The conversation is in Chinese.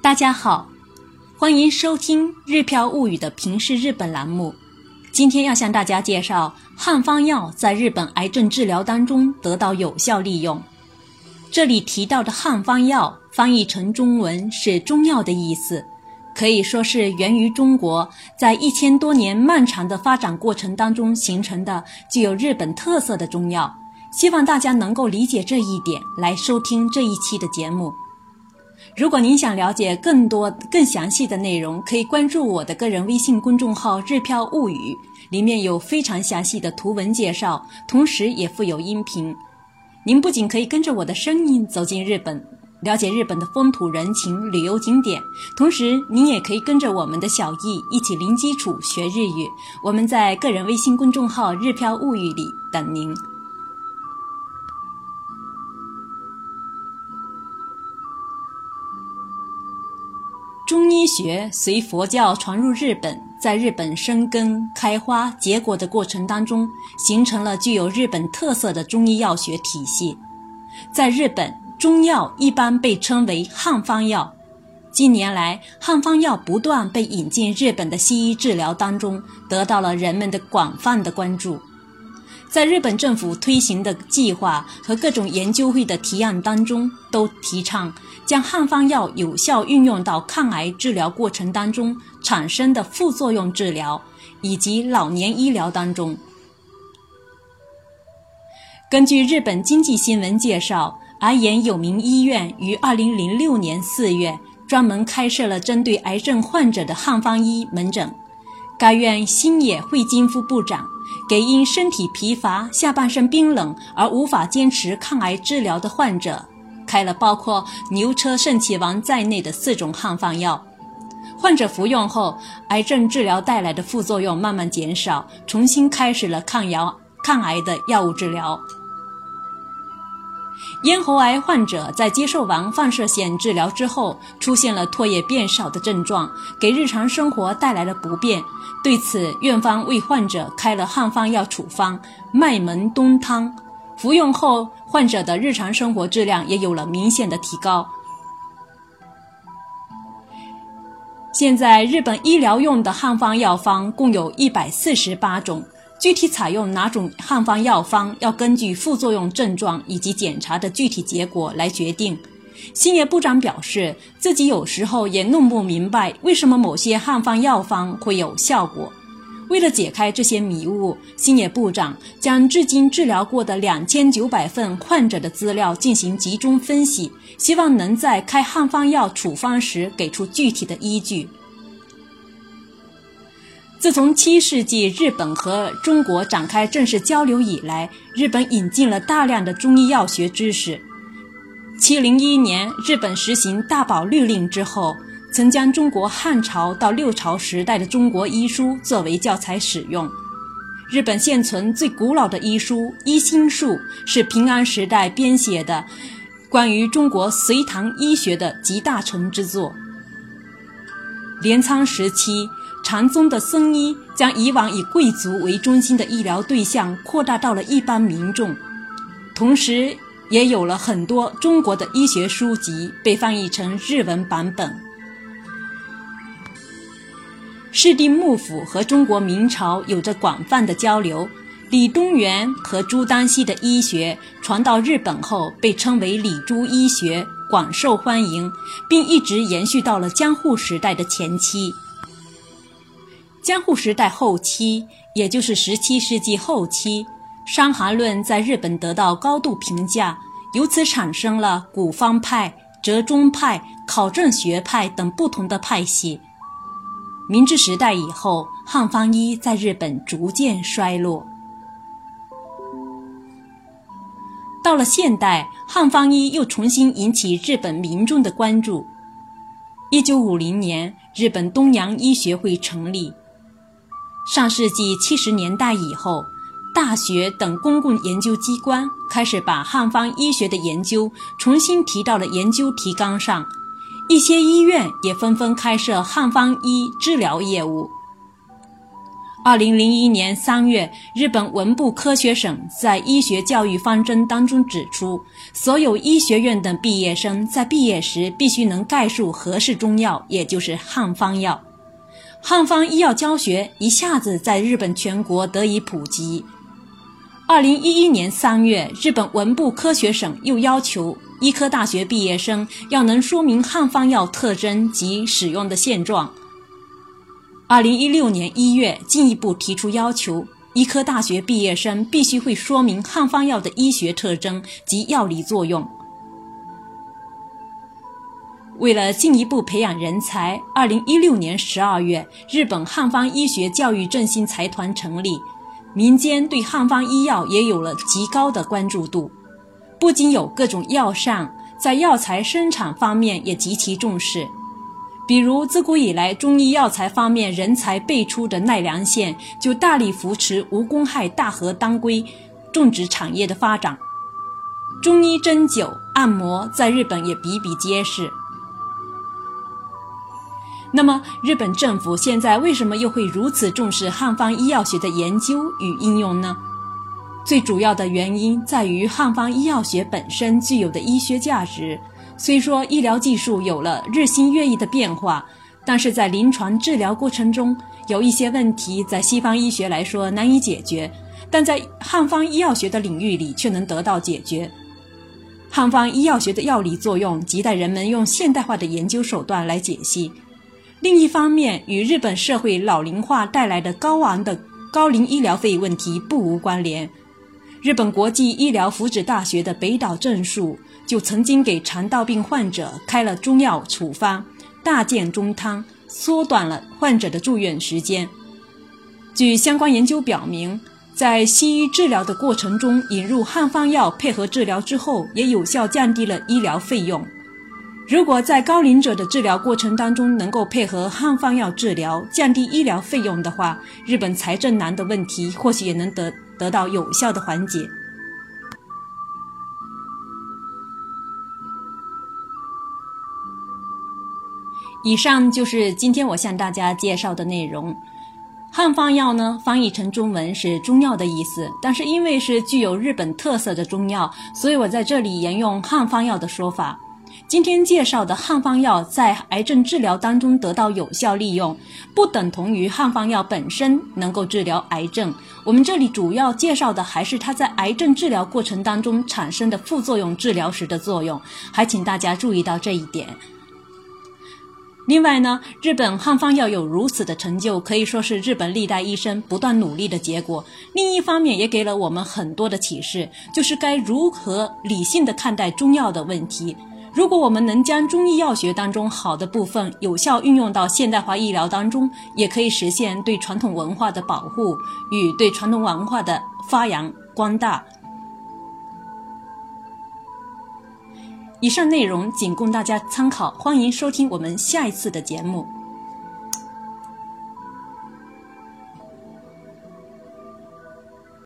大家好，欢迎收听《日漂物语》的平视日本栏目。今天要向大家介绍汉方药在日本癌症治疗当中得到有效利用。这里提到的汉方药，翻译成中文是中药的意思，可以说是源于中国，在一千多年漫长的发展过程当中形成的具有日本特色的中药。希望大家能够理解这一点，来收听这一期的节目。如果您想了解更多、更详细的内容，可以关注我的个人微信公众号“日飘物语”，里面有非常详细的图文介绍，同时也附有音频。您不仅可以跟着我的声音走进日本，了解日本的风土人情、旅游景点，同时您也可以跟着我们的小易一起零基础学日语。我们在个人微信公众号“日飘物语”里等您。中医学随佛教传入日本，在日本生根、开花、结果的过程当中，形成了具有日本特色的中医药学体系。在日本，中药一般被称为汉方药。近年来，汉方药不断被引进日本的西医治疗当中，得到了人们的广泛的关注。在日本政府推行的计划和各种研究会的提案当中，都提倡将汉方药有效运用到抗癌治疗过程当中产生的副作用治疗以及老年医疗当中。根据日本经济新闻介绍，癌研有名医院于二零零六年四月专门开设了针对癌症患者的汉方医门诊。该院新野惠金副部长。给因身体疲乏、下半身冰冷而无法坚持抗癌治疗的患者，开了包括牛车肾气丸在内的四种汉方药。患者服用后，癌症治疗带来的副作用慢慢减少，重新开始了抗药抗癌的药物治疗。咽喉癌患者在接受完放射线治疗之后，出现了唾液变少的症状，给日常生活带来了不便。对此，院方为患者开了汉方药处方麦门冬汤，服用后，患者的日常生活质量也有了明显的提高。现在，日本医疗用的汉方药方共有一百四十八种。具体采用哪种汉方药方，要根据副作用症状以及检查的具体结果来决定。星野部长表示，自己有时候也弄不明白为什么某些汉方药方会有效果。为了解开这些迷雾，星野部长将至今治疗过的两千九百份患者的资料进行集中分析，希望能在开汉方药处方时给出具体的依据。自从七世纪日本和中国展开正式交流以来，日本引进了大量的中医药学知识。七零一年，日本实行大宝律令之后，曾将中国汉朝到六朝时代的中国医书作为教材使用。日本现存最古老的医书《医心术》是平安时代编写的关于中国隋唐医学的集大成之作。镰仓时期。禅宗的僧医将以往以贵族为中心的医疗对象扩大到了一般民众，同时也有了很多中国的医学书籍被翻译成日文版本。室町幕府和中国明朝有着广泛的交流，李东垣和朱丹溪的医学传到日本后，被称为李朱医学，广受欢迎，并一直延续到了江户时代的前期。江户时代后期，也就是十七世纪后期，《伤寒论》在日本得到高度评价，由此产生了古方派、折中派、考证学派等不同的派系。明治时代以后，汉方医在日本逐渐衰落。到了现代，汉方医又重新引起日本民众的关注。一九五零年，日本东洋医学会成立。上世纪七十年代以后，大学等公共研究机关开始把汉方医学的研究重新提到了研究提纲上，一些医院也纷纷开设汉方医治疗业务。二零零一年三月，日本文部科学省在医学教育方针当中指出，所有医学院的毕业生在毕业时必须能概述合适中药，也就是汉方药。汉方医药教学一下子在日本全国得以普及。二零一一年三月，日本文部科学省又要求医科大学毕业生要能说明汉方药特征及使用的现状。二零一六年一月，进一步提出要求，医科大学毕业生必须会说明汉方药的医学特征及药理作用。为了进一步培养人才，二零一六年十二月，日本汉方医学教育振兴财团成立，民间对汉方医药也有了极高的关注度，不仅有各种药膳，在药材生产方面也极其重视。比如，自古以来，中医药材方面人才辈出的奈良县，就大力扶持无公害大和当归种植产业的发展。中医针灸、按摩在日本也比比皆是。那么，日本政府现在为什么又会如此重视汉方医药学的研究与应用呢？最主要的原因在于汉方医药学本身具有的医学价值。虽说医疗技术有了日新月异的变化，但是在临床治疗过程中，有一些问题在西方医学来说难以解决，但在汉方医药学的领域里却能得到解决。汉方医药学的药理作用亟待人们用现代化的研究手段来解析。另一方面，与日本社会老龄化带来的高昂的高龄医疗费问题不无关联。日本国际医疗福祉大学的北岛正树。就曾经给肠道病患者开了中药处方大健中汤，缩短了患者的住院时间。据相关研究表明，在西医治疗的过程中引入汉方药配合治疗之后，也有效降低了医疗费用。如果在高龄者的治疗过程当中能够配合汉方药治疗，降低医疗费用的话，日本财政难的问题或许也能得得到有效的缓解。以上就是今天我向大家介绍的内容。汉方药呢，翻译成中文是中药的意思，但是因为是具有日本特色的中药，所以我在这里沿用汉方药的说法。今天介绍的汉方药在癌症治疗当中得到有效利用，不等同于汉方药本身能够治疗癌症。我们这里主要介绍的还是它在癌症治疗过程当中产生的副作用，治疗时的作用，还请大家注意到这一点。另外呢，日本汉方药有如此的成就，可以说是日本历代医生不断努力的结果。另一方面，也给了我们很多的启示，就是该如何理性的看待中药的问题。如果我们能将中医药学当中好的部分有效运用到现代化医疗当中，也可以实现对传统文化的保护与对传统文化的发扬光大。以上内容仅供大家参考，欢迎收听我们下一次的节目。